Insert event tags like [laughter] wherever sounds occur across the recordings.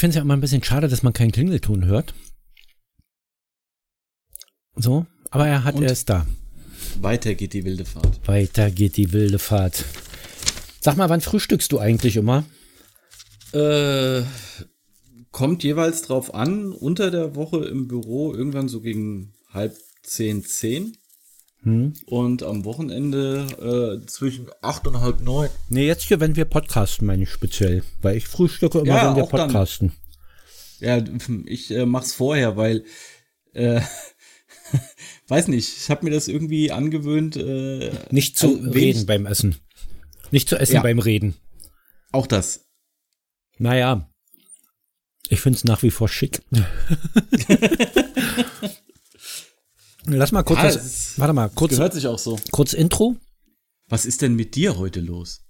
finde es ja immer ein bisschen schade, dass man keinen Klingelton hört. So, aber er hat, Und? er ist da. Weiter geht die wilde Fahrt. Weiter geht die wilde Fahrt. Sag mal, wann frühstückst du eigentlich immer? Äh, kommt jeweils drauf an, unter der Woche im Büro, irgendwann so gegen halb zehn, zehn. Hm? Und am Wochenende äh, zwischen acht und halb neun. Nee, jetzt hier, wenn wir podcasten, meine ich speziell. Weil ich frühstücke immer, Ja, wenn wir podcasten. Ja, ich äh, mach's vorher, weil äh, [laughs] weiß nicht, ich habe mir das irgendwie angewöhnt. Äh, Nicht zu also reden beim Essen. Nicht zu essen Ja. beim Reden. Auch das. Naja, ich finde es nach wie vor schick. [laughs] Lass mal kurz, Ja, das, warte mal, kurz, Gehört sich auch so. kurz Intro. Was ist denn mit dir heute los?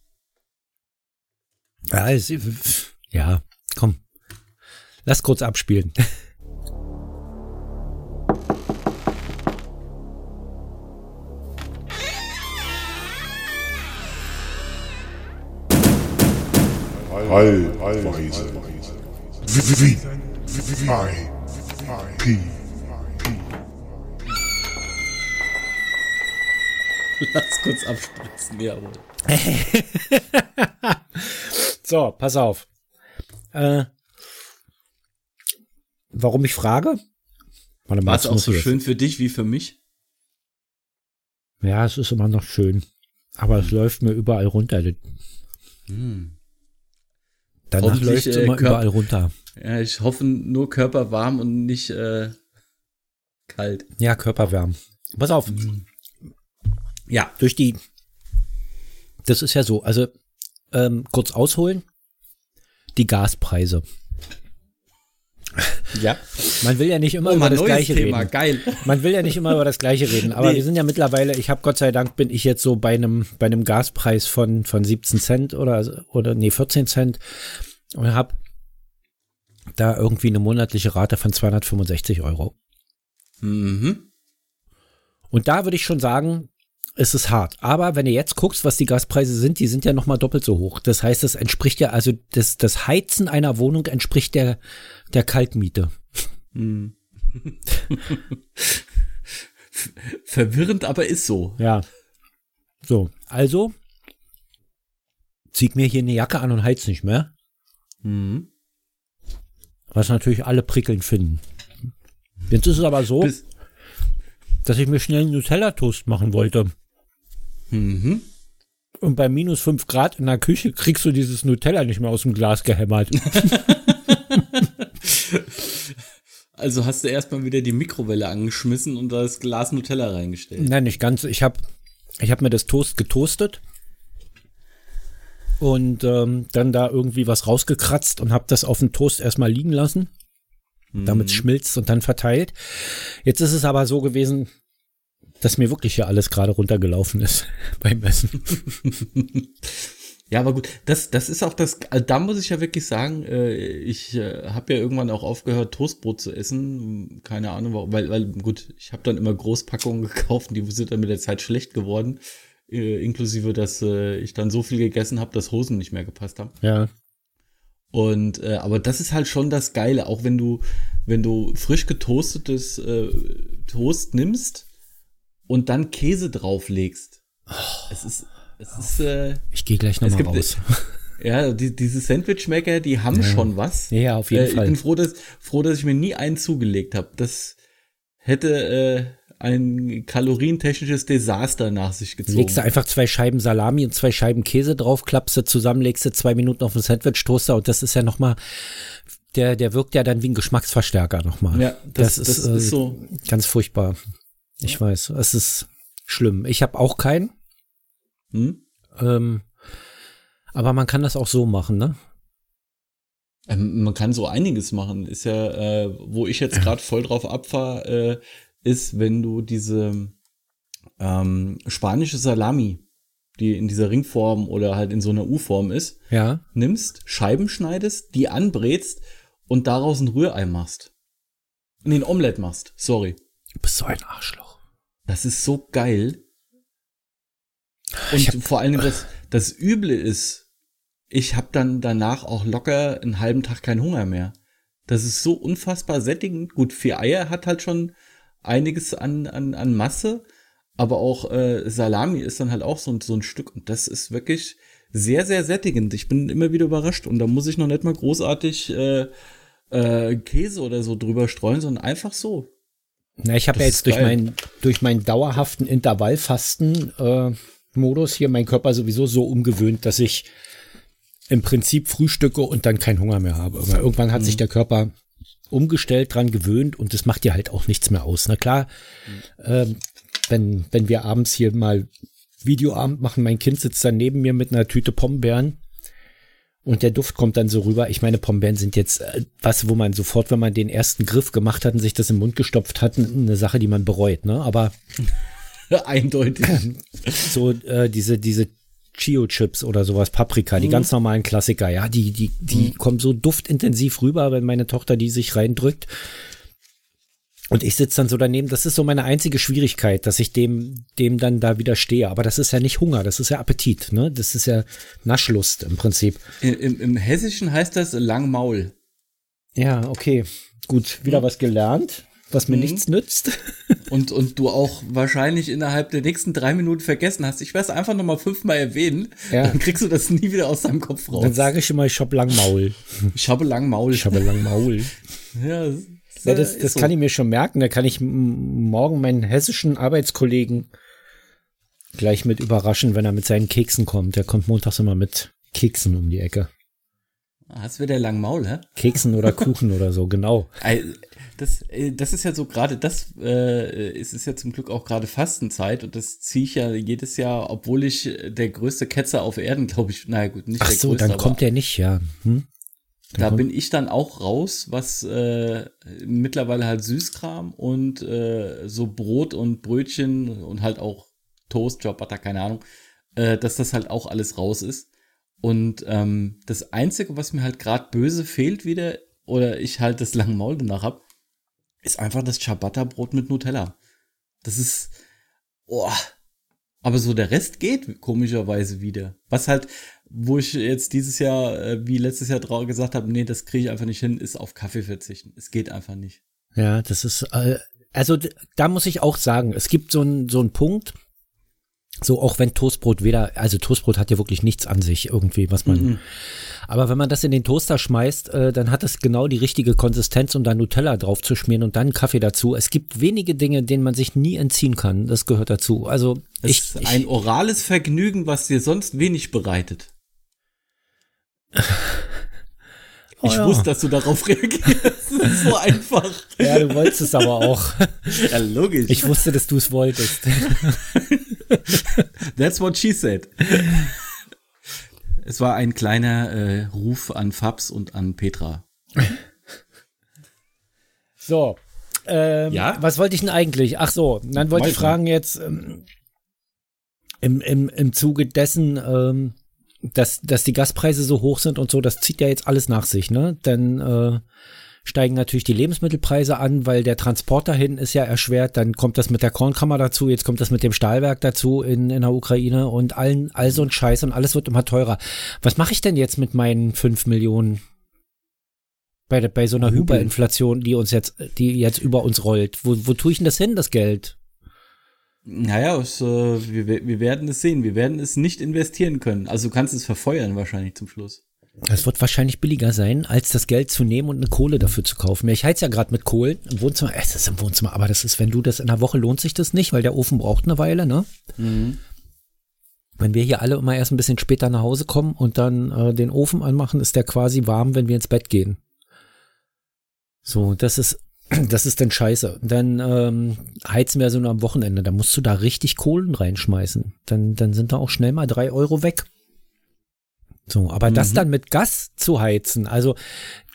Ja, es, ja, komm. Lass kurz abspielen. Allweise. [laughs] P Lass kurz abspritzen, jawohl. [laughs] So, pass auf. Äh, warum ich frage? Warte War es auch so schön für dich wie für mich? Ja, es ist immer noch schön. Aber es läuft mir überall runter. Hm. Danach läuft es äh, immer Körper- überall runter. Ja, ich hoffe nur körperwarm und nicht äh, kalt. Ja, Körperwärme. Pass auf. Ja. Durch die. Das ist ja so. Also, ähm, kurz ausholen. Die Gaspreise. Ja. Man will ja nicht immer Oh, über das Gleiche Thema, reden. geil. Man will ja nicht immer über das Gleiche reden, aber Nee. wir sind ja mittlerweile, ich habe Gott sei Dank, bin ich jetzt so bei einem, bei einem Gaspreis von, von 17 Cent oder, oder nee, 14 Cent und habe da irgendwie eine monatliche Rate von 265 Euro. Mhm. Und da würde ich schon sagen, es ist hart. Aber wenn du jetzt guckst, was die Gaspreise sind, die sind ja nochmal doppelt so hoch. Das heißt, das entspricht ja, also das, das Heizen einer Wohnung entspricht der, der Kaltmiete. Hm. Verwirrend, aber ist so. Ja. So, also zieh mir hier eine Jacke an und heiz nicht mehr. Mhm. Was natürlich alle prickelnd finden. Jetzt ist es aber so, Bis, dass ich mir schnell einen Nutella-Toast machen wollte. Mhm. Und bei minus 5 Grad in der Küche kriegst du dieses Nutella nicht mehr aus dem Glas gehämmert. [laughs] Also hast du erstmal wieder die Mikrowelle angeschmissen und das Glas Nutella reingestellt. Nein, nicht ganz. Ich habe ich hab mir das Toast getoastet und ähm, dann da irgendwie was rausgekratzt und habe das auf dem Toast erstmal liegen lassen, damit es schmilzt und dann verteilt. Jetzt ist es aber so gewesen, dass mir wirklich hier alles gerade runtergelaufen ist [laughs] beim Essen. Ja, aber gut, das, das ist auch das, also da muss ich ja wirklich sagen, äh, ich äh, habe ja irgendwann auch aufgehört, Toastbrot zu essen. Keine Ahnung, warum, weil, weil gut, ich habe dann immer Großpackungen [laughs] gekauft, die sind dann mit der Zeit schlecht geworden. Äh, inklusive, dass äh, ich dann so viel gegessen habe, dass Hosen nicht mehr gepasst haben. Ja, Und äh, aber das ist halt schon das Geile, auch wenn du, wenn du frisch getoastetes äh, Toast nimmst und dann Käse drauflegst. es ist, es ist, äh, ich gehe gleich nochmal raus. [laughs] ja, die, diese Sandwichmaker, die haben schon was. Ja, ja, auf jeden äh, Ich Fall. bin froh, dass, froh, dass ich mir nie einen zugelegt habe. Das hätte äh, ein kalorientechnisches Desaster nach sich gezogen. Legst du einfach zwei Scheiben Salami und zwei Scheiben Käse drauf, klappst du zusammen, legst du zwei Minuten auf den Sandwich-Toaster und das ist ja nochmal, der, der wirkt ja dann wie ein Geschmacksverstärker nochmal. Ja, das- das ist äh, so. Ganz furchtbar. Ich weiß, es ist schlimm. Ich habe auch keinen, hm? ähm, aber man kann das auch so machen, ne? Ähm, man kann so einiges machen. Ist ja, äh, wo ich jetzt gerade voll drauf abfahre, äh, ist, wenn du diese ähm, spanische Salami, die in dieser Ringform oder halt in so einer U-Form ist, Ja. nimmst, Scheiben schneidest, die anbrätst und daraus ein Rührei machst. Nee, ein Omelett machst, sorry. Du bist so ein Arschloch. Das ist so geil. Und vor allen Dingen das, [laughs] das Üble ist, ich habe dann danach auch locker einen halben Tag keinen Hunger mehr. Das ist so unfassbar sättigend. Gut, vier Eier hat halt schon einiges an, an, an Masse, aber auch äh, Salami ist dann halt auch so, so ein Stück und das ist wirklich sehr, sehr sättigend. Ich bin immer wieder überrascht und da muss ich noch nicht mal großartig äh, äh, Käse oder so drüber streuen, sondern einfach so. Na, ich habe ja jetzt durch, mein, durch meinen dauerhaften Intervallfasten äh, Modus hier meinen Körper sowieso so umgewöhnt, dass ich im Prinzip frühstücke und dann keinen Hunger mehr habe. Aber irgendwann hat mhm. sich der Körper umgestellt, dran gewöhnt und das macht dir halt auch nichts mehr aus. Na klar, mhm. äh, wenn, wenn wir abends hier mal Videoabend machen, mein Kind sitzt dann neben mir mit einer Tüte Pombeeren und der Duft kommt dann so rüber. Ich meine, Pombeeren sind jetzt äh, was, wo man sofort, wenn man den ersten Griff gemacht hat und sich das im Mund gestopft hat, eine Sache, die man bereut, ne? Aber [laughs] eindeutig. [clears throat] So äh, diese diese Chio-Chips oder sowas, Paprika, mhm. die ganz normalen Klassiker, ja, die, die, die mhm. kommen so duftintensiv rüber, wenn meine Tochter die sich reindrückt. Und ich sitze dann so daneben. Das ist so meine einzige Schwierigkeit, dass ich dem, dem dann da widerstehe. Aber das ist ja nicht Hunger, das ist ja Appetit, ne? Das ist ja Naschlust im Prinzip. Im, im Hessischen heißt das Langmaul. Ja, okay. Gut, wieder mhm. was gelernt, was mir mhm. nichts nützt. [laughs] Und, und du auch wahrscheinlich innerhalb der nächsten drei Minuten vergessen hast. Ich werde es einfach nochmal fünfmal erwähnen. Ja. Dann kriegst du das nie wieder aus deinem Kopf raus. Dann sage ich immer, ich habe Langmaul. Ich habe Langmaul. Ich habe Langmaul. [laughs] ja, ja, das, das so. kann ich mir schon merken. Da kann ich morgen meinen hessischen Arbeitskollegen gleich mit überraschen, wenn er mit seinen Keksen kommt. Der kommt montags immer mit Keksen um die Ecke. Hast du wieder lang Maul, hä? Keksen oder Kuchen [laughs] oder so, genau. Das, äh, das ist ja so gerade, das äh, es ist ja zum Glück auch gerade Fastenzeit und das ziehe ich ja jedes Jahr, obwohl ich der größte Ketzer auf Erden, glaube ich, naja gut, nicht Ach der so, größte. Ach so, dann kommt der nicht, ja. Hm? Da bin ich dann auch raus, was äh, mittlerweile halt Süßkram und äh, so Brot und Brötchen und halt auch Toast, Butter, keine Ahnung, äh, dass das halt auch alles raus ist. Und ähm, das Einzige, was mir halt gerade böse fehlt wieder, oder ich halt das lange Maul danach hab, ist einfach das Ciabatta-Brot mit Nutella. Das ist, oh, aber so der Rest geht komischerweise wieder. Was halt, wo ich jetzt dieses Jahr, äh, wie letztes Jahr gesagt habe, nee, das kriege ich einfach nicht hin, ist auf Kaffee verzichten. Es geht einfach nicht. Ja, das ist, äh, also da muss ich auch sagen, es gibt so einen so einen Punkt, so auch wenn Toastbrot weder, also Toastbrot hat ja wirklich nichts an sich irgendwie, was man. Mm -mm. Aber wenn man das in den Toaster schmeißt, äh, dann hat es genau die richtige Konsistenz, um da Nutella drauf zu schmieren und dann Kaffee dazu. Es gibt wenige Dinge, denen man sich nie entziehen kann. Das gehört dazu. Also es ich, ist ein orales Vergnügen, was dir sonst wenig bereitet. Oh, ich ja. wusste, dass du darauf [laughs] reagierst. Das ist so einfach. Ja, du wolltest es aber auch. Ja, logisch. Ich wusste, dass du es wolltest. [laughs] That's what she said. Es war ein kleiner äh, Ruf an Fabs und an Petra. So. Ähm, ja? Was wollte ich denn eigentlich? Ach so, dann wollte ich fragen jetzt ähm, im, im, im Zuge dessen, ähm, dass, dass die Gaspreise so hoch sind und so, das zieht ja jetzt alles nach sich, ne? Dann äh, steigen natürlich die Lebensmittelpreise an, weil der Transport dahin ist ja erschwert. Dann kommt das mit der Kornkammer dazu, jetzt kommt das mit dem Stahlwerk dazu in, in der Ukraine und allen, all so ein Scheiß und alles wird immer teurer. Was mache ich denn jetzt mit meinen fünf Millionen bei, bei so einer Hyperinflation, die uns jetzt, die jetzt über uns rollt? Wo, wo tue ich denn das hin, das Geld? Naja, es, äh, wir, wir werden es sehen. Wir werden es nicht investieren können. Also du kannst es verfeuern wahrscheinlich zum Schluss. Es wird wahrscheinlich billiger sein, als das Geld zu nehmen und eine Kohle dafür zu kaufen. Ich heiz ja gerade mit Kohlen im Wohnzimmer. Es ist im Wohnzimmer, aber das ist, wenn du das in einer Woche lohnt sich das nicht, weil der Ofen braucht eine Weile, ne? Mhm. Wenn wir hier alle immer erst ein bisschen später nach Hause kommen und dann äh, den Ofen anmachen, ist der quasi warm, wenn wir ins Bett gehen. So, das ist das ist dann scheiße. Dann ähm, heizen wir so nur am Wochenende. Da musst du da richtig Kohlen reinschmeißen. Dann, dann sind da auch schnell mal drei Euro weg. So, aber mhm. das dann mit Gas zu heizen, also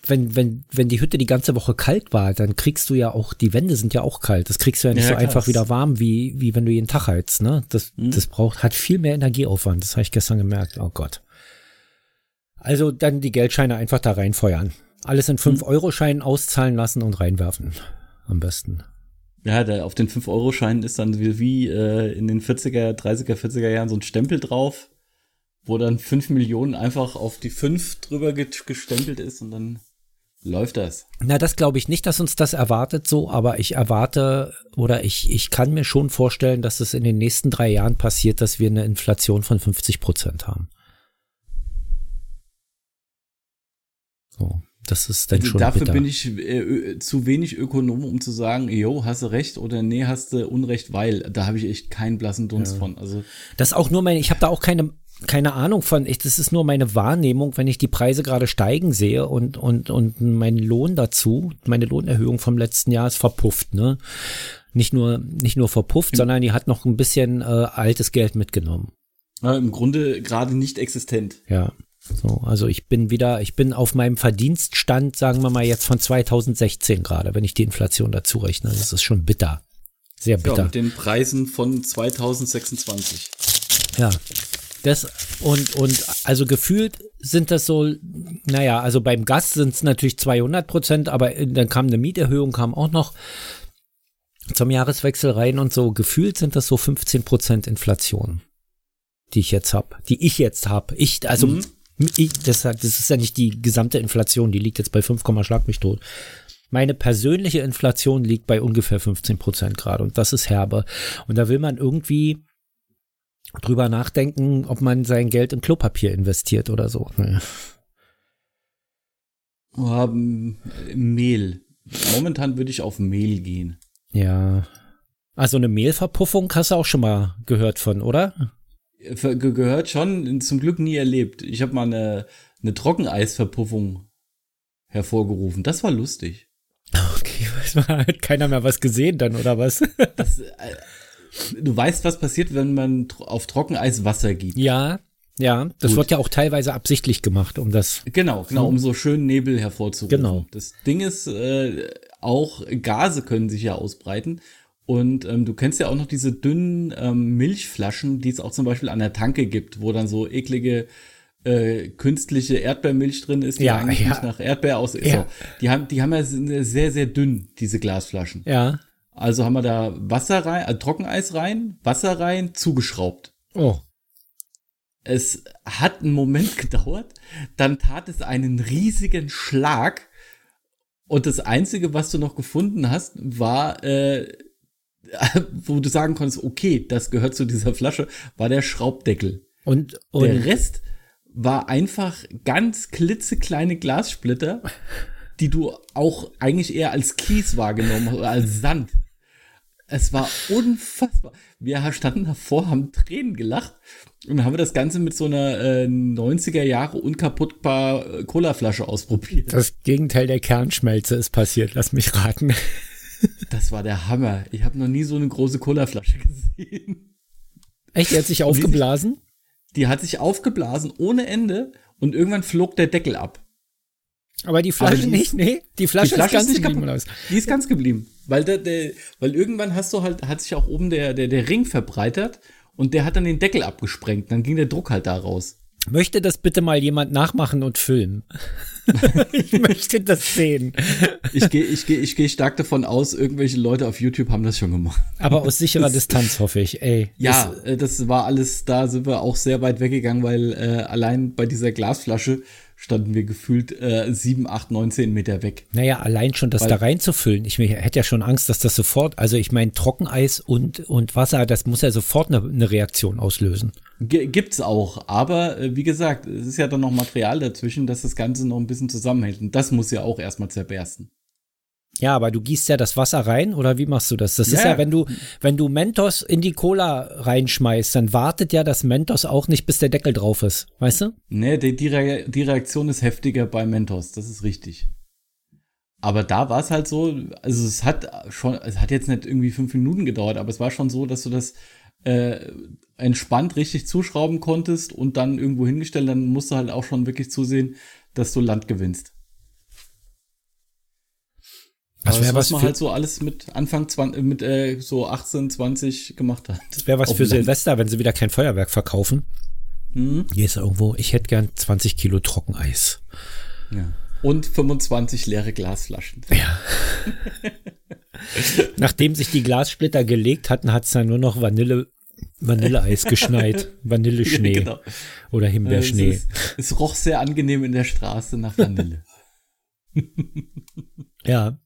wenn, wenn, wenn die Hütte die ganze Woche kalt war, dann kriegst du ja auch, die Wände sind ja auch kalt. Das kriegst du ja nicht ja, so krass. einfach wieder warm, wie, wie wenn du jeden Tag heizt, ne? Das, mhm. das braucht, hat viel mehr Energieaufwand. Das habe ich gestern gemerkt. Oh Gott. Also dann die Geldscheine einfach da reinfeuern. Alles in 5-Euro-Scheinen hm. auszahlen lassen und reinwerfen. Am besten. Ja, da auf den 5-Euro-Scheinen ist dann wie, wie äh, in den 40er, 30er, 40er Jahren so ein Stempel drauf. wo dann 5 Millionen einfach auf die 5 drüber gestempelt ist und dann läuft das. Na, das glaube ich nicht, dass uns das erwartet so, aber ich erwarte oder ich, ich kann mir schon vorstellen, dass es in den nächsten drei Jahren passiert, dass wir eine Inflation von 50 Prozent haben. So, das ist dann schon Dafür bitter. bin ich äh, zu wenig Ökonom, um zu sagen, jo, hast du recht oder nee, hast du Unrecht, weil da habe ich echt keinen blassen Dunst ja. von. Also das ist auch nur meine, ich habe da auch keine keine Ahnung von, ich, das ist nur meine Wahrnehmung, wenn ich die Preise gerade steigen sehe und, und, und mein Lohn dazu, meine Lohnerhöhung vom letzten Jahr ist verpufft, ne? Nicht nur, nicht nur verpufft, mhm. sondern die hat noch ein bisschen äh, altes Geld mitgenommen. Ja, Im Grunde gerade nicht existent. Ja. So, also ich bin wieder, ich bin auf meinem Verdienststand, sagen wir mal jetzt von 2016 gerade, wenn ich die Inflation dazu rechne. Das ist schon bitter. Sehr bitter. Ja, mit den Preisen von 2026. Ja, das und, und also gefühlt sind das so, naja, also beim Gas sind es natürlich 200 Prozent, aber dann kam eine Mieterhöhung, kam auch noch zum Jahreswechsel rein und so. Gefühlt sind das so 15 Prozent Inflation, die ich jetzt habe, die ich jetzt habe. Ich, also mhm. Ich, das, das ist ja nicht die gesamte Inflation, die liegt jetzt bei 5, schlag mich tot. Meine persönliche Inflation liegt bei ungefähr 15 Prozent gerade und das ist herbe. Und da will man irgendwie drüber nachdenken, ob man sein Geld in Klopapier investiert oder so. Naja. Oh, Mehl. Momentan würde ich auf Mehl gehen. Ja. Also eine Mehlverpuffung hast du auch schon mal gehört von, oder? Ge gehört schon, zum Glück nie erlebt. Ich habe mal eine, eine Trockeneisverpuffung hervorgerufen. Das war lustig. Okay, [laughs] hat keiner mehr was gesehen dann, oder was? [laughs] Das, äh, du weißt, was passiert, wenn man auf Trockeneis Wasser gibt. Ja, ja, das Gut. wird ja auch teilweise absichtlich gemacht, um das. Genau, genau, um so schön Nebel hervorzurufen. Genau. Das Ding ist, äh, auch Gase können sich ja ausbreiten. Und ähm, du kennst ja auch noch diese dünnen ähm, Milchflaschen, die es auch zum Beispiel an der Tanke gibt, wo dann so eklige äh, künstliche Erdbeermilch drin ist, die ja, eigentlich ja. nicht nach Erdbeer aus ist. Ja. So. Die haben, die haben ja sehr, sehr dünn, diese Glasflaschen. Ja. Also haben wir da Wasser rein, äh, Trockeneis rein, Wasser rein, zugeschraubt. Oh. Es hat einen Moment [laughs] gedauert, dann tat es einen riesigen Schlag und das Einzige, was du noch gefunden hast, war, äh, [laughs] wo du sagen konntest, okay, das gehört zu dieser Flasche, war der Schraubdeckel. Und, und der Rest war einfach ganz klitzekleine Glassplitter, die du auch eigentlich eher als Kies wahrgenommen hast, oder als Sand. Es war unfassbar. Wir standen davor, haben Tränen gelacht und haben wir das Ganze mit so einer äh, 90er Jahre unkaputtbar äh, Colaflasche ausprobiert. Das Gegenteil der Kernschmelze ist passiert, lass mich raten. Das war der Hammer. Ich habe noch nie so eine große Colaflasche gesehen. Echt? Die hat sich aufgeblasen? Die hat sich aufgeblasen ohne Ende und irgendwann flog der Deckel ab. Aber die Flasche die nicht, nee. Die Flasche, die Flasche ist ganz ist geblieben. kaputt. Die ist ganz geblieben. Weil, der, der, weil irgendwann hast du halt, hat sich auch oben der, der, der Ring verbreitert und der hat dann den Deckel abgesprengt. Dann ging der Druck halt da raus. Möchte das bitte mal jemand nachmachen und filmen? [laughs] ich möchte das sehen. Ich gehe ich geh, ich geh stark davon aus, irgendwelche Leute auf YouTube haben das schon gemacht. Aber aus [laughs] sicherer Distanz, hoffe ich. Ey, ja, das, äh, das war alles, da sind wir auch sehr weit weggegangen, weil äh, allein bei dieser Glasflasche standen wir gefühlt äh, 7, 8, 19 Meter weg. Naja, allein schon das Weil, da reinzufüllen. Ich hätte ja schon Angst, dass das sofort, also ich meine, Trockeneis und, und Wasser, das muss ja sofort eine, eine Reaktion auslösen. Gibt's auch, aber äh, wie gesagt, es ist ja dann noch Material dazwischen, dass das Ganze noch ein bisschen zusammenhält. Und das muss ja auch erstmal zerbersten. Ja, aber du gießt ja das Wasser rein oder wie machst du das? Das ja. ist ja, wenn du, wenn du Mentos in die Cola reinschmeißt, dann wartet ja das Mentos auch nicht, bis der Deckel drauf ist. Weißt du? Nee, die, die, Re die Reaktion ist heftiger bei Mentos, das ist richtig. Aber da war es halt so, also es hat schon, es hat jetzt nicht irgendwie fünf Minuten gedauert, aber es war schon so, dass du das äh, entspannt richtig zuschrauben konntest und dann irgendwo hingestellt, dann musst du halt auch schon wirklich zusehen, dass du Land gewinnst. Das wäre was, was man halt so alles mit Anfang 20, mit äh, so 18, 20 gemacht hat. Das wäre was für Silvester, wenn sie wieder kein Feuerwerk verkaufen. Mhm. Hier ist irgendwo, ich hätte gern 20 Kilo Trockeneis. Ja. Und 25 leere Glasflaschen. Ja. [laughs] Nachdem sich die Glassplitter gelegt hatten, hat es dann nur noch Vanille, Vanilleeis [laughs] geschneit, Vanilleschnee Genau. oder Äh, Himbeerschnee. Es, ist- es roch sehr angenehm in der Straße nach Vanille. Ja.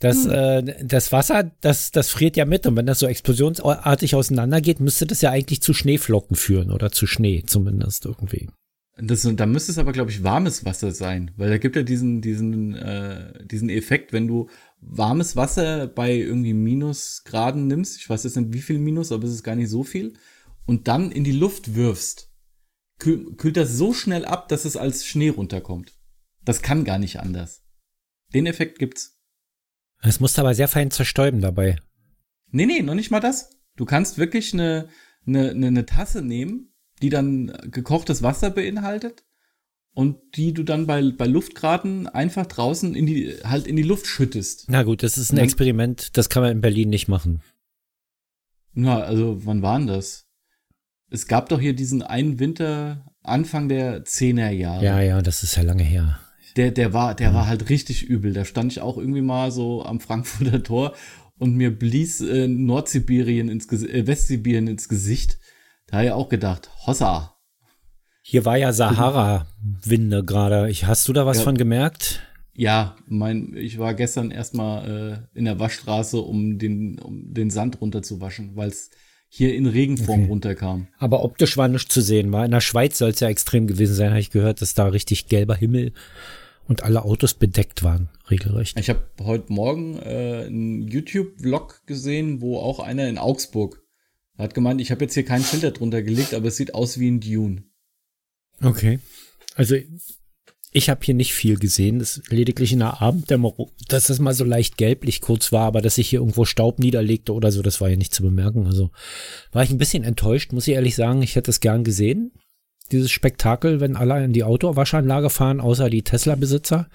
Das, Hm. äh, das Wasser, das, das friert ja mit. Und wenn das so explosionsartig auseinandergeht, müsste das ja eigentlich zu Schneeflocken führen oder zu Schnee zumindest irgendwie. Das, da müsste es aber, glaube ich, warmes Wasser sein, weil da gibt ja diesen, diesen, äh, diesen Effekt, wenn du warmes Wasser bei irgendwie Minusgraden nimmst, ich weiß jetzt nicht wie viel Minus, aber es ist gar nicht so viel, und dann in die Luft wirfst, kühl, kühlt das so schnell ab, dass es als Schnee runterkommt. Das kann gar nicht anders. Den Effekt gibt's. Es musste aber sehr fein zerstäuben dabei. Nee, nee, noch nicht mal das. Du kannst wirklich eine, eine, eine, eine Tasse nehmen, die dann gekochtes Wasser beinhaltet und die du dann bei, bei Luftgraden einfach draußen in die, halt in die Luft schüttest. Na gut, das ist ein. Experiment, das kann man in Berlin nicht machen. Na, also wann war denn das? Es gab doch hier diesen einen Winter, Anfang der 10er Jahre. Ja, ja, das ist ja lange her. Der, der war, der war halt richtig übel. Da stand ich auch irgendwie mal so am Frankfurter [laughs] Tor und mir blies äh, Nordsibirien ins Ges äh, Westsibirien ins Gesicht. Da habe ich auch gedacht, Hossa. Hier war ja Sahara-Winde gerade. Hast du da was Ja. von gemerkt? Ja, mein, ich war gestern erstmal äh, in der Waschstraße, um den, um den Sand runterzuwaschen, weil es hier in Regenform Okay. runterkam. Aber optisch war nichts zu sehen. War in der Schweiz soll es ja extrem gewesen sein, habe ich gehört, dass da richtig gelber Himmel und alle Autos bedeckt waren, regelrecht. Ich habe heute Morgen äh, einen YouTube-Vlog gesehen, wo auch einer in Augsburg hat gemeint, ich habe jetzt hier keinen Filter drunter gelegt, aber es sieht aus wie ein Dune. Okay. Also ich habe hier nicht viel gesehen. Das lediglich in der Abenddämmerung, dass das mal so leicht gelblich kurz war, aber dass sich hier irgendwo Staub niederlegte oder so, das war ja nicht zu bemerken. Also war ich ein bisschen enttäuscht, muss ich ehrlich sagen. Ich hätte es gern gesehen. Dieses Spektakel, wenn alle in die Autowaschanlage fahren, außer die Tesla-Besitzer.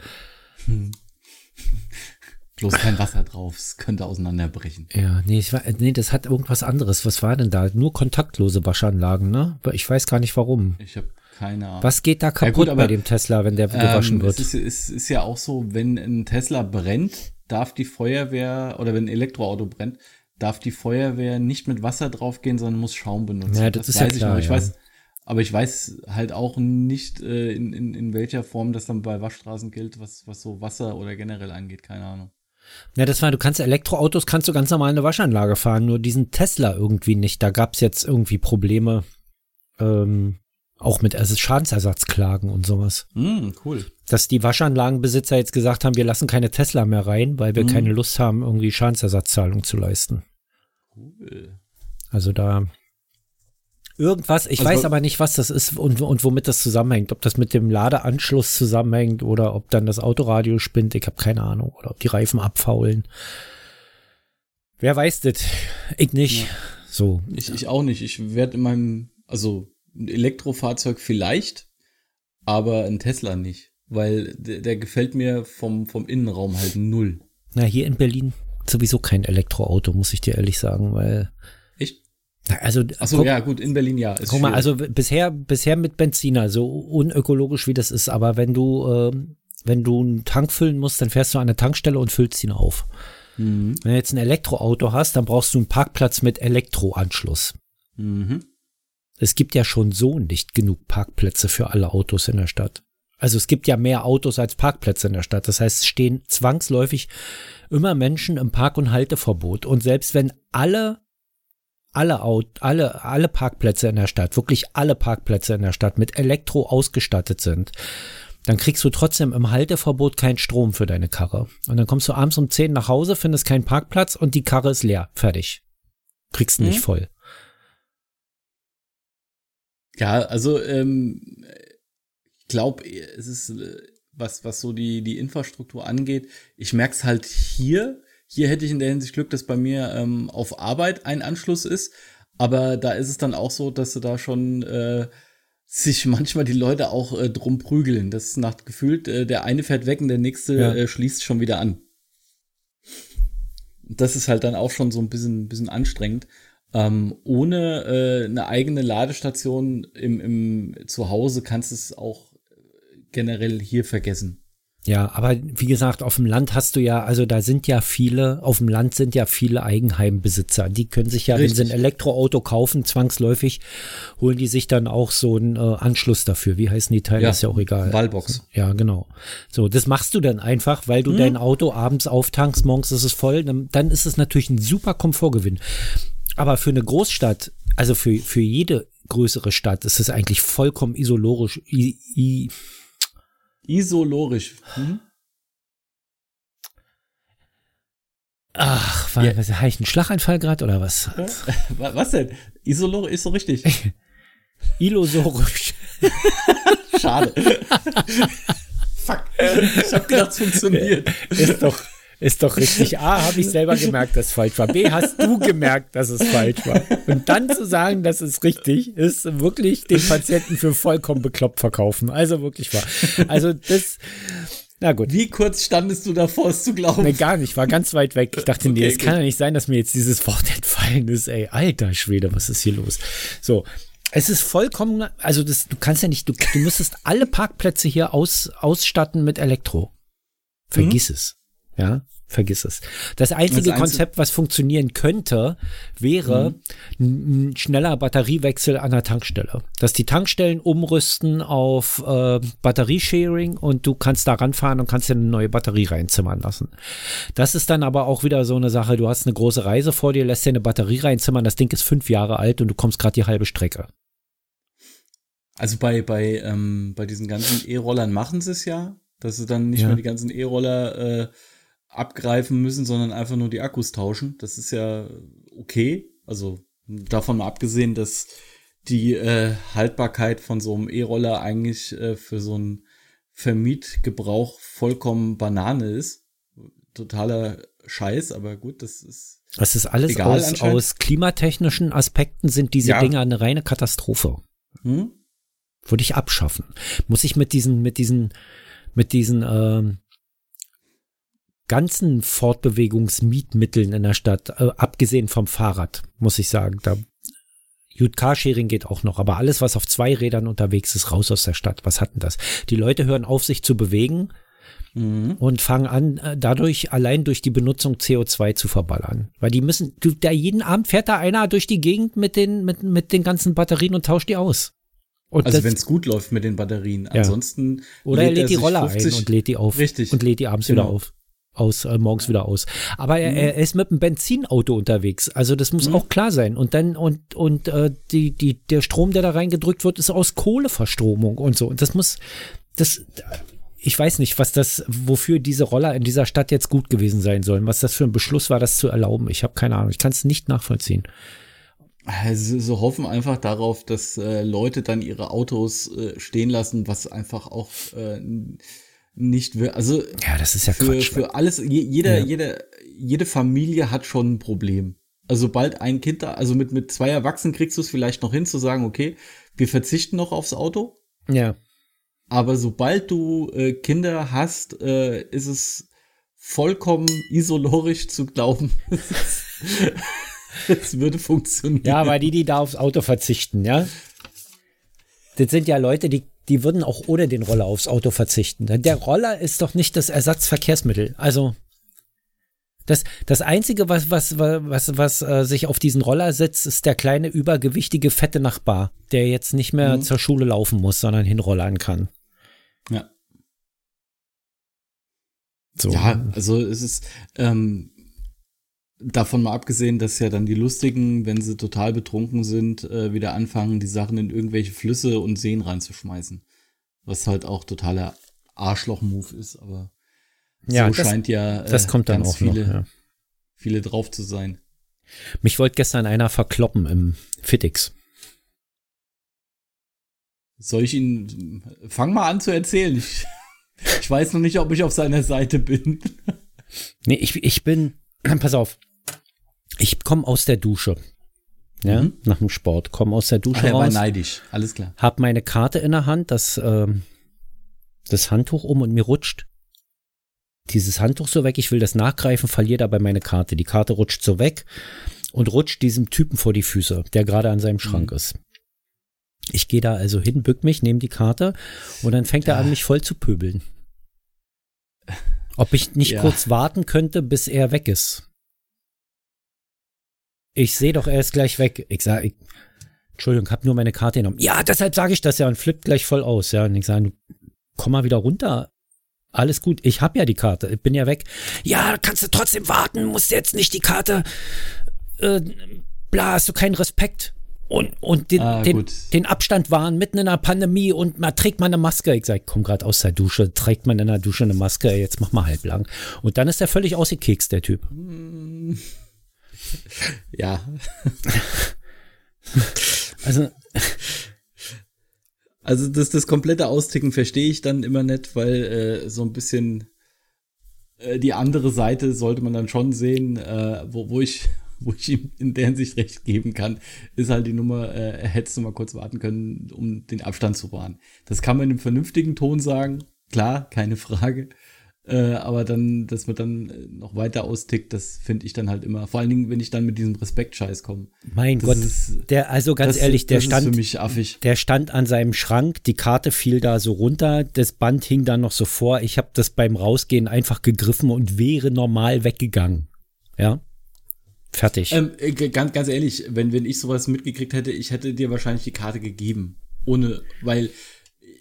Bloß kein Wasser drauf, es könnte auseinanderbrechen. Ja, nee, ich war, nee, das hat irgendwas anderes. Was war denn da? Nur kontaktlose Waschanlagen, ne? Ich weiß gar nicht warum. Ich habe keine Ahnung. Was geht da kaputt gut, aber, bei dem Tesla, wenn der gewaschen ähm, wird? Es ist, es ist ja auch so, wenn ein Tesla brennt, darf die Feuerwehr, oder wenn ein Elektroauto brennt, darf die Feuerwehr nicht mit Wasser draufgehen, sondern muss Schaum benutzen. Ja, das ist ja weiß klar, noch. Ich ja. weiß, aber ich weiß halt auch nicht, äh, in, in, in welcher Form das dann bei Waschstraßen gilt, was, was so Wasser oder generell angeht, keine Ahnung. Ja, das war, du kannst Elektroautos, kannst du ganz normal in eine Waschanlage fahren, nur diesen Tesla irgendwie nicht. Da gab's jetzt irgendwie Probleme, ähm, auch mit also Schadensersatzklagen und sowas. Mm, cool. Dass die Waschanlagenbesitzer jetzt gesagt haben, wir lassen keine Tesla mehr rein, weil wir Mhm. keine Lust haben, irgendwie Schadensersatzzahlung zu leisten. Cool. Also da irgendwas, ich Also- weiß aber nicht, was das ist und, und womit das zusammenhängt. Ob das mit dem Ladeanschluss zusammenhängt oder ob dann das Autoradio spinnt, ich habe keine Ahnung. Oder ob die Reifen abfaulen. Wer weiß das? Ich nicht. Ja. So. Ich, ich auch nicht. Ich werde in meinem, also ein Elektrofahrzeug vielleicht, aber ein Tesla nicht. Weil der, der gefällt mir vom, vom Innenraum halt null. Na, hier in Berlin sowieso kein Elektroauto, muss ich dir ehrlich sagen, weil. Also, Achso, ja, gut, in Berlin ja. Ist guck mal, schwierig. also bisher, bisher mit Benziner, so unökologisch wie das ist, aber wenn du, ähm, wenn du einen Tank füllen musst, dann fährst du an eine Tankstelle und füllst ihn auf. Mhm. Wenn du jetzt ein Elektroauto hast, dann brauchst du einen Parkplatz mit Elektroanschluss. Mhm. Es gibt ja schon so nicht genug Parkplätze für alle Autos in der Stadt. Also es gibt ja mehr Autos als Parkplätze in der Stadt. Das heißt, es stehen zwangsläufig immer Menschen im Park- und Halteverbot. Und selbst wenn alle, alle, alle, alle Parkplätze in der Stadt, wirklich alle Parkplätze in der Stadt mit Elektro ausgestattet sind, dann kriegst du trotzdem im Halteverbot keinen Strom für deine Karre. Und dann kommst du abends um 10 nach Hause, findest keinen Parkplatz und die Karre ist leer. Fertig. Kriegst nicht Mhm. voll. Ja, also ähm, ich glaube, es ist, äh, was, was so die, die Infrastruktur angeht, ich merk's halt hier. Hier hätte ich in der Hinsicht Glück, dass bei mir ähm, auf Arbeit ein Anschluss ist. Aber da ist es dann auch so, dass du da schon äh, sich [laughs] manchmal die Leute auch äh, drum prügeln. Das ist nach gefühlt, äh, der eine fährt weg und der nächste Ja. äh, schließt schon wieder an. Das ist halt dann auch schon so ein bisschen, bisschen anstrengend. Ähm, ohne äh, eine eigene Ladestation im, im Zuhause kannst du es auch generell hier vergessen. Ja, aber wie gesagt, auf dem Land hast du ja, also da sind ja viele, auf dem Land sind ja viele Eigenheimbesitzer. Die können sich ja, Richtig. wenn sie ein Elektroauto kaufen, zwangsläufig holen die sich dann auch so einen äh, Anschluss dafür. Wie heißen die Teile? Ja, ist ja auch egal. Wallbox. Ja, genau. So, das machst du dann einfach, weil du Hm? dein Auto abends auftankst, morgens ist es voll, dann, dann ist es natürlich ein super Komfortgewinn. Aber für eine Großstadt, also für, für jede größere Stadt, ist es eigentlich vollkommen isolorisch, i, i, Isolorisch. Hm? Ach, war, Ja. was, habe ich einen Schlaganfall gerade oder was? Wa- Was denn? Isolorisch ist so richtig. [laughs] Illusorisch. [laughs] Schade. [laughs] Fuck. Ich hab gedacht, es funktioniert. Ist doch, ist doch richtig. A, habe ich selber [laughs] gemerkt, dass es falsch war. B, hast du gemerkt, dass es falsch war. Und dann zu sagen, das ist richtig, ist wirklich den Patienten für vollkommen bekloppt verkaufen. Also wirklich wahr. Also das, na gut. Wie kurz standest du davor, es zu glauben? Nee, gar nicht, war ganz weit weg. Ich dachte, nee, Okay, es kann ja nicht sein, dass mir jetzt dieses Wort entfallen ist, ey. Alter Schwede, was ist hier los? So. Es ist vollkommen, also das, du kannst ja nicht, du, du müsstest alle Parkplätze hier aus, ausstatten mit Elektro. Vergiss es. Ja, vergiss es. Das einzige Das Einzige- Konzept, was funktionieren könnte, wäre ein, ein schneller Batteriewechsel an der Tankstelle. Dass die Tankstellen umrüsten auf äh, Batteriesharing und du kannst da ranfahren und kannst dir eine neue Batterie reinzimmern lassen. Das ist dann aber auch wieder so eine Sache, du hast eine große Reise vor dir, lässt dir eine Batterie reinzimmern, das Ding ist fünf Jahre alt und du kommst gerade die halbe Strecke. Also bei, bei, ähm, bei diesen ganzen E-Rollern machen sie es ja, dass sie dann nicht Ja. mehr die ganzen E-Roller äh, abgreifen müssen, sondern einfach nur die Akkus tauschen. Das ist ja okay. Also davon mal abgesehen, dass die äh, Haltbarkeit von so einem E-Roller eigentlich äh, für so einen Vermietgebrauch vollkommen Banane ist. Totaler Scheiß, aber gut, das ist. Das ist alles Egal, aus, aus klimatechnischen Aspekten sind diese Ja. Dinger eine reine Katastrophe. Hm? Würde ich abschaffen. Muss ich mit diesen, mit diesen, mit diesen ähm, ganzen Fortbewegungsmietmitteln in der Stadt, äh, abgesehen vom Fahrrad, muss ich sagen, da Gut, Carsharing geht auch noch, aber alles, was auf zwei Rädern unterwegs ist, raus aus der Stadt. Was hat denn das? Die Leute hören auf, sich zu bewegen Mhm. und fangen an, äh, dadurch allein durch die Benutzung CO2 zu verballern. Weil die müssen, du, da jeden Abend fährt da einer durch die Gegend mit den, mit, mit den ganzen Batterien und tauscht die aus. Und Also wenn es gut läuft mit den Batterien. Ansonsten oder er lädt die Roller 50 ein und lädt die auf. Richtig. Und lädt die abends Genau. wieder auf. Aus, äh, morgens wieder aus. Aber er, Mhm. er ist mit einem Benzinauto unterwegs. Also das muss auch klar sein. Und dann, und, und äh, die, die, der Strom, der da reingedrückt wird, ist aus Kohleverstromung und so. Und das muss, das, ich weiß nicht, was das, wofür diese Roller in dieser Stadt jetzt gut gewesen sein sollen, was das für ein Beschluss war, das zu erlauben. Ich habe keine Ahnung. Ich kann es nicht nachvollziehen. Also so hoffen einfach darauf, dass äh, Leute dann ihre Autos äh, stehen lassen, was einfach auch äh, nicht wir also Ja, das ist ja für, Quatsch. für alles je, jeder Ja. jede jede Familie hat schon ein Problem. Also sobald ein Kind da, also mit mit zwei Erwachsenen kriegst du es vielleicht noch hin zu sagen, okay, wir verzichten noch aufs Auto, ja. aber sobald du äh, Kinder hast, äh, ist es vollkommen isolorisch zu glauben, [laughs] es würde funktionieren. Ja, aber die, die da aufs Auto verzichten, ja. Das sind ja Leute, die, die würden auch ohne den Roller aufs Auto verzichten. Der Roller ist doch nicht das Ersatzverkehrsmittel. Also, das, das einzige, was, was, was, was äh, sich auf diesen Roller setzt, ist der kleine, übergewichtige, fette Nachbar, der jetzt nicht mehr Mhm. zur Schule laufen muss, sondern hinrollern kann. Ja. So. Ja, also es ist ähm, davon mal abgesehen, dass ja dann die Lustigen, wenn sie total betrunken sind, äh, wieder anfangen, die Sachen in irgendwelche Flüsse und Seen reinzuschmeißen. Was halt auch totaler Arschloch-Move ist, aber Ja, so das- scheint ja äh, das kommt dann ganz auch noch, viele, ja. viele drauf zu sein. Mich wollte gestern einer verkloppen im Fitix. Soll ich ihn, fang mal an zu erzählen. Ich, [laughs] ich weiß noch nicht, ob ich auf seiner Seite bin. Nee, ich, ich bin, [clears throat] pass auf, ich komme aus der Dusche. Ja, Mhm. nach dem Sport, komme aus der Dusche Ah, er war neidisch, alles klar. hab meine Karte in der Hand, das, ähm, das Handtuch um und mir rutscht dieses Handtuch so weg, ich will das nachgreifen, verliere dabei meine Karte. Die Karte rutscht so weg und rutscht diesem Typen vor die Füße, der gerade an seinem Schrank Mhm. ist. Ich gehe da also hin, bück mich, nehme die Karte und dann fängt er an, mich voll zu pöbeln. [laughs] Ob ich nicht Ja. kurz warten könnte, bis er weg ist. Ich sehe doch, er ist gleich weg. Ich sage, ich, Entschuldigung, hab nur meine Karte genommen. Ja, deshalb sage ich das ja und flippt gleich voll aus. Ja, und ich sage, komm mal wieder runter. Alles gut, ich hab ja die Karte, ich bin ja weg. Ja, kannst du trotzdem warten, musst jetzt nicht die Karte. Äh, bla, hast du keinen Respekt. Und, und den, Ah, den, den Abstand wahren mitten in der Pandemie und man trägt mal eine Maske. Ich sag, komm gerade aus der Dusche, trägt man in der Dusche eine Maske, jetzt mach mal halblang. Und dann ist er völlig ausgekekst, der Typ. [laughs] Ja. [laughs] Also, [laughs] Also das, das komplette Austicken verstehe ich dann immer nicht, weil äh, so ein bisschen äh, die andere Seite sollte man dann schon sehen, äh, wo, wo ich [laughs] wo ich ihm in der Hinsicht recht geben kann, ist halt die Nummer, äh, er hättest du mal kurz warten können, um den Abstand zu wahren. Das kann man in einem vernünftigen Ton sagen, klar, keine Frage. Äh, aber dann, dass man dann äh, noch weiter austickt, das finde ich dann halt immer. Vor allen Dingen, wenn ich dann mit diesem Respekt-Scheiß komme. mein Das Gott, ist- der, also ganz das, ehrlich, der stand, für mich affig. der stand an seinem Schrank, die Karte fiel da so runter, das Band hing da noch so vor. Ich habe das beim Rausgehen einfach gegriffen und wäre normal weggegangen. Ja, fertig. Ähm, äh, ganz, ganz ehrlich, wenn, wenn ich sowas mitgekriegt hätte, ich hätte dir wahrscheinlich die Karte gegeben. Ohne, weil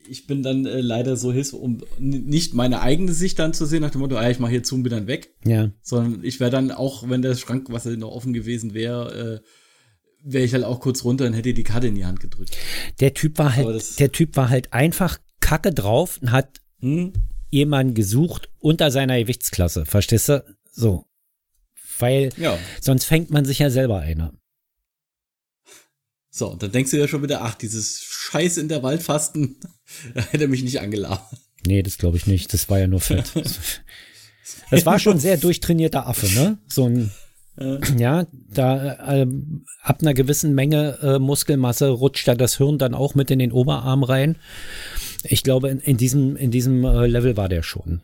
ich bin dann äh, leider so hilfs, um nicht meine eigene Sicht dann zu sehen, nach dem Motto, ah, ich mache hier zu und bin dann weg, ja, sondern ich wäre dann auch, wenn der Schrank, was noch offen gewesen wäre, äh, wäre ich halt auch kurz runter und hätte die Karte in die Hand gedrückt. der Typ war halt, der Typ war halt einfach kacke drauf und hat Hm? jemanden gesucht unter seiner Gewichtsklasse. Verstehst du? So. Weil Ja. sonst fängt man sich ja selber eine. So, und dann denkst du ja schon wieder, ach, dieses Scheiß in der Waldfasten, [laughs] da hätte er mich nicht angelacht. Nee, das glaube ich nicht. Das war ja nur Fett. [laughs] Das war schon ein sehr durchtrainierter Affe, ne? So ein, ja, da äh, ab einer gewissen Menge äh, Muskelmasse rutscht da das Hirn dann auch mit in den Oberarm rein. Ich glaube, in, in diesem, in diesem äh, Level war der schon.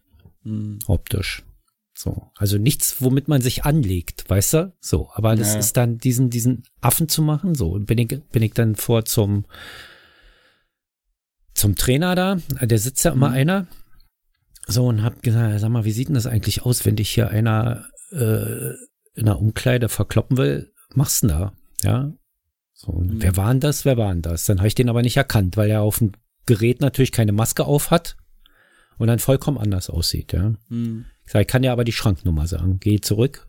Optisch. So. Also nichts, womit man sich anlegt, weißt du? So. Aber das Ja. ist dann diesen, diesen Affen zu machen. So. Bin ich, bin ich dann vor zum, zum Trainer da. Der sitzt ja immer einer. So, und hab gesagt, sag mal, wie sieht denn das eigentlich aus, wenn dich hier einer äh, in einer Umkleide verkloppen will? Machst du denn da? Ja. So, Mhm. wer war denn das? Wer war denn das? Dann habe ich den aber nicht erkannt, weil er auf dem Gerät natürlich keine Maske auf hat und dann vollkommen anders aussieht, ja. Hm. Ich sag, ich kann ja aber die Schranknummer sagen. Geh zurück,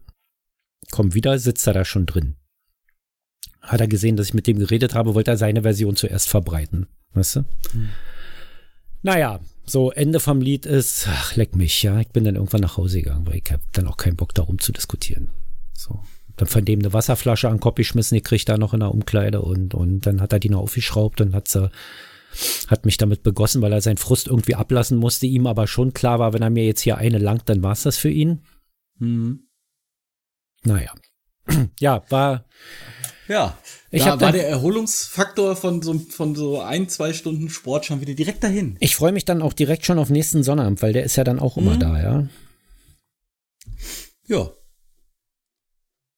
komm wieder, sitzt er da schon drin. Hat er gesehen, dass ich mit dem geredet habe, wollte er seine Version zuerst verbreiten. Weißt du? Naja, so Ende vom Lied ist, ach, leck mich, ja. Ich bin dann irgendwann nach Hause gegangen, weil ich habe dann auch keinen Bock darum zu diskutieren. So. Dann von dem eine Wasserflasche an den Kopf geschmissen, die kriegt da noch in der Umkleide und, und dann hat er die noch aufgeschraubt und hat sie, hat mich damit begossen, weil er seinen Frust irgendwie ablassen musste, ihm aber schon klar war, wenn er mir jetzt hier eine langt, dann war es das für ihn. Hm. Naja. [clears throat] Ja, war, Ja, Ich da war der Erholungsfaktor von so, von so ein, zwei Stunden Sport schon wieder direkt dahin. ich freue mich dann auch direkt schon auf nächsten Sonnabend, weil der ist ja dann auch immer Mhm. da, ja. Ja,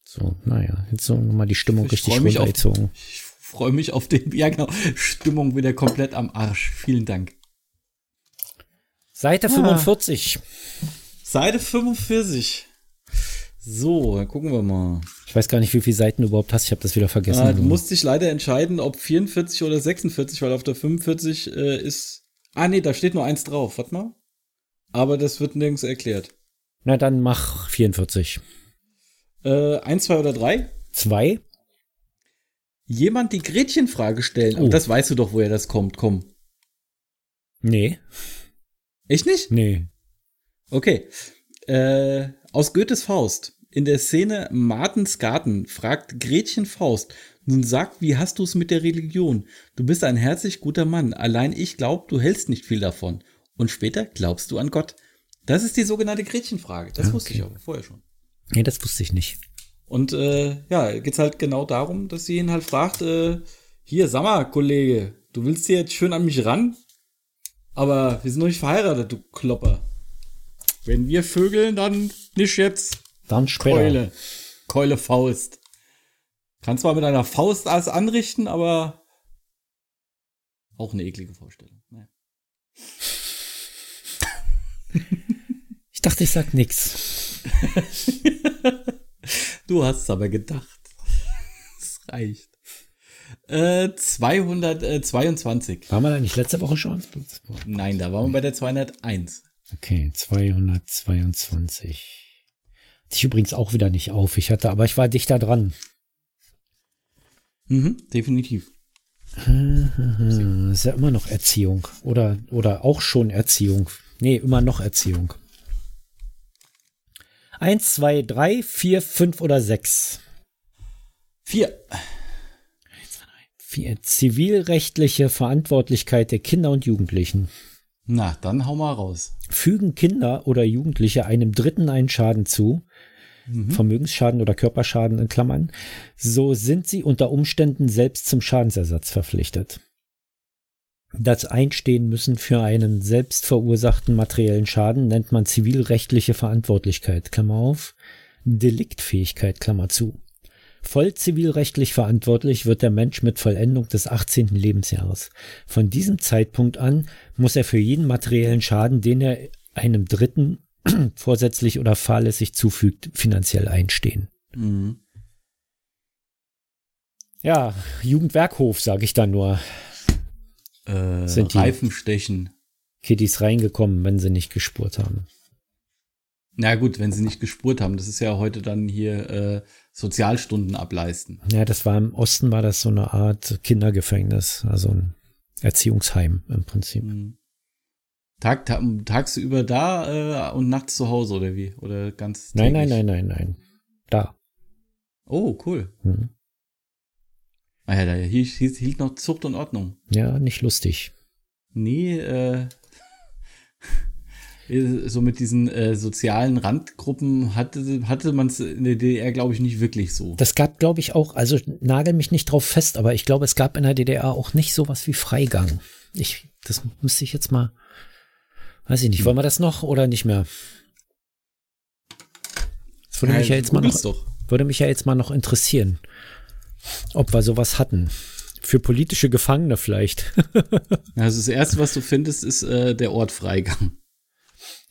So, naja, jetzt so nochmal die Stimmung Ich richtig runtergezogen. ich freue mich auf den, [laughs] ja genau, Stimmung wieder komplett am Arsch. Vielen Dank. Seite 45. Seite 45. So, dann gucken wir mal. Ich weiß gar nicht, wie viele Seiten du überhaupt hast. Ich habe das wieder vergessen. Ah, du musst dich leider entscheiden, ob 44 oder 46, weil auf der 45 äh, ist. Ah, nee, da steht nur eins drauf. Warte mal. Aber das wird nirgends erklärt. Na, dann mach 44. Äh, eins, zwei oder drei? Zwei? Jemand die Gretchenfrage stellen. Aber Oh. das weißt du doch, woher das kommt. Komm. Nee, Echt nicht? nee. Okay. Äh, aus Goethes Faust. In der Szene Martens Garten fragt Gretchen Faust, nun sag, wie hast du es mit der Religion? Du bist ein herzlich guter Mann, allein ich glaub, du hältst nicht viel davon. Und später glaubst du an Gott. Das ist die sogenannte Gretchenfrage. Das Ah, wusste okay. ich aber vorher schon. Nee, das wusste ich nicht. Und äh, ja, geht's halt genau darum, dass sie ihn halt fragt, äh, hier, sag mal, Kollege, du willst hier jetzt schön an mich ran? Aber wir sind noch nicht verheiratet, du Klopper. Wenn wir vögeln, dann nicht jetzt. Dann später. Keule. Keule Faust. Kann zwar mit einer Faust alles anrichten, aber auch eine eklige Vorstellung. Naja. Ich dachte, ich sag nix. [laughs] du hast es aber gedacht. [laughs] Das reicht. Äh, 222. Waren wir da nicht letzte Woche schon? Nein, da waren wir bei der 201. Okay, 222. Ich übrigens auch wieder nicht auf. Ich hatte, aber ich war dichter dran. Mhm, definitiv. [laughs] Ist ja immer noch Erziehung. Oder, oder auch schon Erziehung. Nee, immer noch Erziehung. Eins, zwei, drei, vier, fünf oder sechs. Vier. Vier. Zivilrechtliche Verantwortlichkeit der Kinder und Jugendlichen. Na, dann hau mal raus. Fügen Kinder oder Jugendliche einem Dritten einen Schaden zu, mhm. Vermögensschaden oder Körperschaden in Klammern, so sind sie unter Umständen selbst zum Schadensersatz verpflichtet. Das Einstehen müssen für einen selbst verursachten materiellen Schaden nennt man zivilrechtliche Verantwortlichkeit, Klammer auf, Deliktfähigkeit, Klammer zu. Voll zivilrechtlich verantwortlich wird der Mensch mit Vollendung des 18. Lebensjahres. Von diesem Zeitpunkt an muss er für jeden materiellen Schaden, den er einem Dritten [clears throat] vorsätzlich oder fahrlässig zufügt, finanziell einstehen. Mhm. Ja, Jugendwerkhof, sage ich dann nur. Äh, Sind die Reifenstechen. Kiddies reingekommen, wenn sie nicht gespurt haben. Na gut, wenn sie nicht gespurt haben, das ist ja heute dann hier äh, Sozialstunden ableisten. Ja, das war im Osten war das so eine Art Kindergefängnis, also ein Erziehungsheim im Prinzip. Mhm. Tag, tag, tagsüber da äh, und nachts zu Hause oder wie? Oder ganz täglich? Nein, nein, nein, nein, nein. Da. Oh, cool. Mhm. Ah ja, da hielt, hielt noch Zucht und Ordnung. Ja, nicht lustig. Nee, äh, [laughs] so mit diesen äh, sozialen Randgruppen hatte, hatte man es in der DDR, glaube ich, nicht wirklich so. Das gab, glaube ich, auch, also nagel mich nicht drauf fest, aber ich glaube, es gab in der DDR auch nicht sowas wie Freigang. Ich, das müsste ich jetzt mal Weiß ich nicht, wollen wir das noch oder nicht mehr? Das würde mich ja jetzt mal noch, würde mich ja jetzt mal noch interessieren, ob wir sowas hatten. Für politische Gefangene vielleicht. [laughs] also das erste, was du findest, ist äh, der Ort Freigang.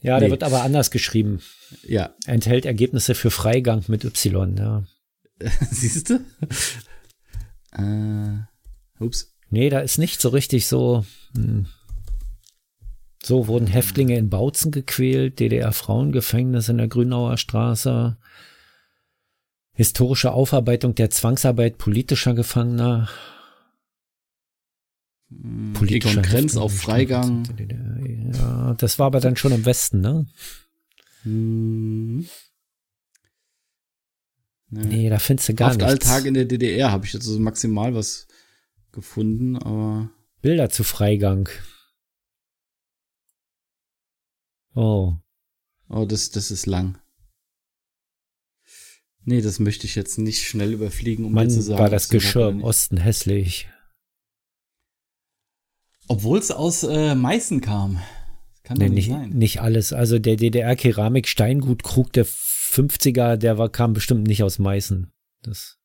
Ja, nee. der wird aber anders geschrieben. Ja. Enthält Ergebnisse für Freigang mit Y, ja. [laughs] Siehst du? Äh, ups. Nee, da ist nicht so richtig so. Hm. So wurden Häftlinge in Bautzen gequält, DDR-Frauengefängnis in der Grünauer Straße, historische Aufarbeitung der Zwangsarbeit politischer Gefangener, hm, politischer Egon Grenz auf Freigang. Ja, das war aber dann schon im Westen, ne? Hm. Nee. nee, da findest du gar nichts. Alltag in der DDR habe ich jetzt so maximal was gefunden, aber. Bilder zu Freigang. Oh. Oh, das, das ist lang. Nee, das möchte ich jetzt nicht schnell überfliegen, um Mann, zu sagen. war das Geschirr im Osten hässlich. Obwohl es aus äh, Meißen kam. kann nee, nicht, sein. Nicht alles. Also der DDR-Keramik-Steingut-Krug der 50er, der war, kam bestimmt nicht aus Meißen. Das,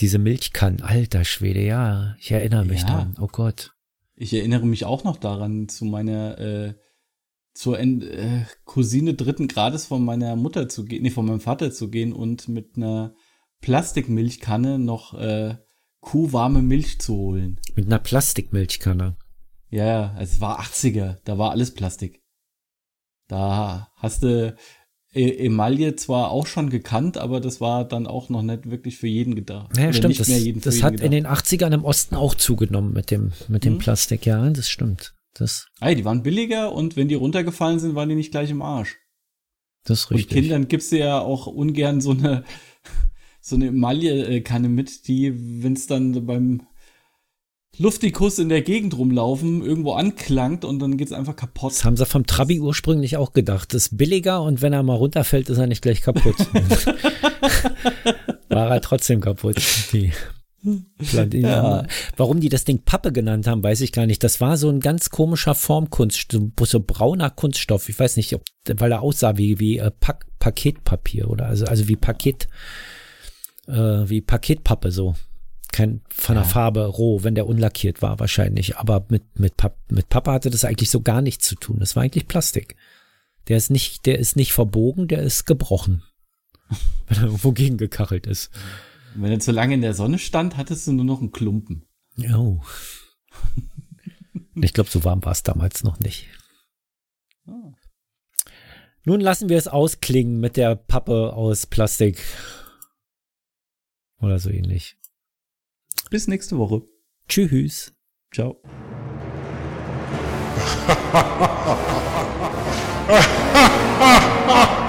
diese Milchkannen, alter Schwede, ja. Ich erinnere mich ja. dran. Oh Gott. Ich erinnere mich auch noch daran, zu meiner äh, zur äh, Cousine dritten Grades von meiner Mutter zu gehen, nee, von meinem Vater zu gehen und mit einer Plastikmilchkanne noch äh, kuhwarme Milch zu holen. Mit einer Plastikmilchkanne? Ja, es war 80er, da war alles Plastik. Da hast du e Emaille zwar auch schon gekannt, aber das war dann auch noch nicht wirklich für jeden gedacht. Ja, stimmt. das, das hat gedacht. in den 80ern im Osten auch zugenommen mit dem, mit dem mhm. Plastik, ja, das stimmt. Das Ey, die waren billiger und wenn die runtergefallen sind, waren die nicht gleich im Arsch. Das ist richtig. Und Kindern gibst du ja auch ungern so eine, [laughs] so eine Emaille-Kanne mit, die, wenn es dann beim Luftikus in der Gegend rumlaufen, irgendwo anklangt und dann geht's einfach kaputt. Das haben sie vom Trabi ursprünglich auch gedacht. Das ist billiger und wenn er mal runterfällt, ist er nicht gleich kaputt. [laughs] [laughs] War er trotzdem kaputt. Die ja. Warum die das Ding Pappe genannt haben, weiß ich gar nicht. Das war so ein ganz komischer Formkunst, so, brauner Kunststoff. Ich weiß nicht, ob, weil er aussah wie, wie äh, Pack, Paketpapier oder also, also wie Paket, äh, wie Paketpappe so. Kein, von der Farbe roh, wenn der unlackiert war wahrscheinlich. Aber mit, mit, Papp, mit Pappe hatte das eigentlich so gar nichts zu tun. Das war eigentlich Plastik. Der ist nicht, der ist nicht verbogen, der ist gebrochen. [laughs] Wenn er irgendwo gegengekachelt ist. Wenn er zu lange in der Sonne stand, hattest du nur noch einen Klumpen. Oh. Ich glaube, so warm war es damals noch nicht. Nun lassen wir es ausklingen mit der Pappe aus Plastik. Oder so ähnlich. Bis nächste Woche. Tschüss. Ciao. ha [laughs] ha